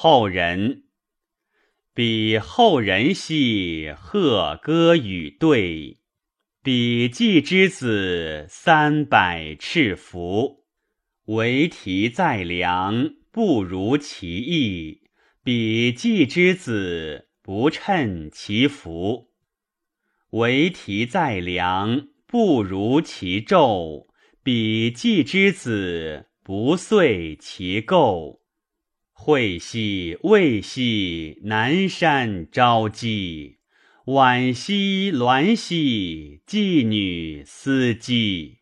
后人。彼后人兮，鹤歌与对。彼季之子，三百赤服。为题在梁，不如其意；彼季之子，不称其福。为题在梁，不如其咒；彼季之子，不遂其构。惠兮未兮，南山朝鸡；晚兮鸾兮，妓女司机。